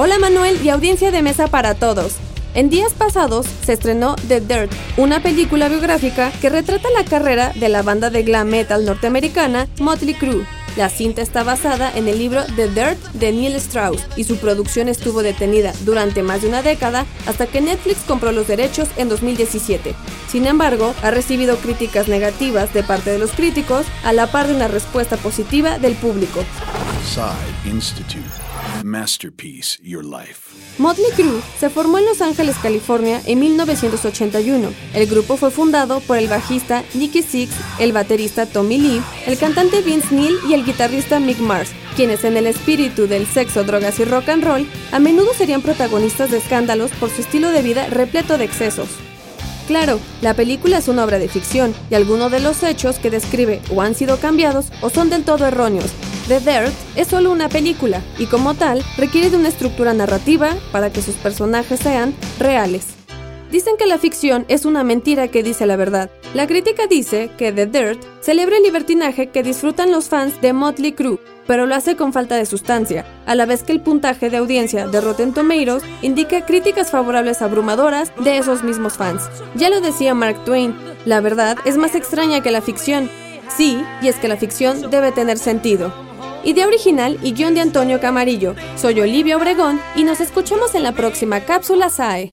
Hola Manuel y audiencia de mesa para todos. En días pasados se estrenó The Dirt, una película biográfica que retrata la carrera de la banda de glam metal norteamericana Motley Crue. La cinta está basada en el libro The Dirt de Neil Strauss y su producción estuvo detenida durante más de una década hasta que Netflix compró los derechos en 2017. Sin embargo, ha recibido críticas negativas de parte de los críticos a la par de una respuesta positiva del público. Masterpiece Your Life. Motley Crue se formó en Los Ángeles, California en 1981. El grupo fue fundado por el bajista Nicky Six, el baterista Tommy Lee, el cantante Vince Neil y el guitarrista Mick Mars, quienes en el espíritu del sexo, drogas y rock and roll a menudo serían protagonistas de escándalos por su estilo de vida repleto de excesos. Claro, la película es una obra de ficción y algunos de los hechos que describe o han sido cambiados o son del todo erróneos. The Dirt es solo una película y como tal requiere de una estructura narrativa para que sus personajes sean reales. Dicen que la ficción es una mentira que dice la verdad. La crítica dice que The Dirt celebra el libertinaje que disfrutan los fans de Motley Crue pero lo hace con falta de sustancia, a la vez que el puntaje de audiencia de Rotten Tomatoes indica críticas favorables abrumadoras de esos mismos fans. Ya lo decía Mark Twain, la verdad es más extraña que la ficción. Sí, y es que la ficción debe tener sentido. Idea original y guion de Antonio Camarillo. Soy Olivia Obregón y nos escuchamos en la próxima cápsula SAE.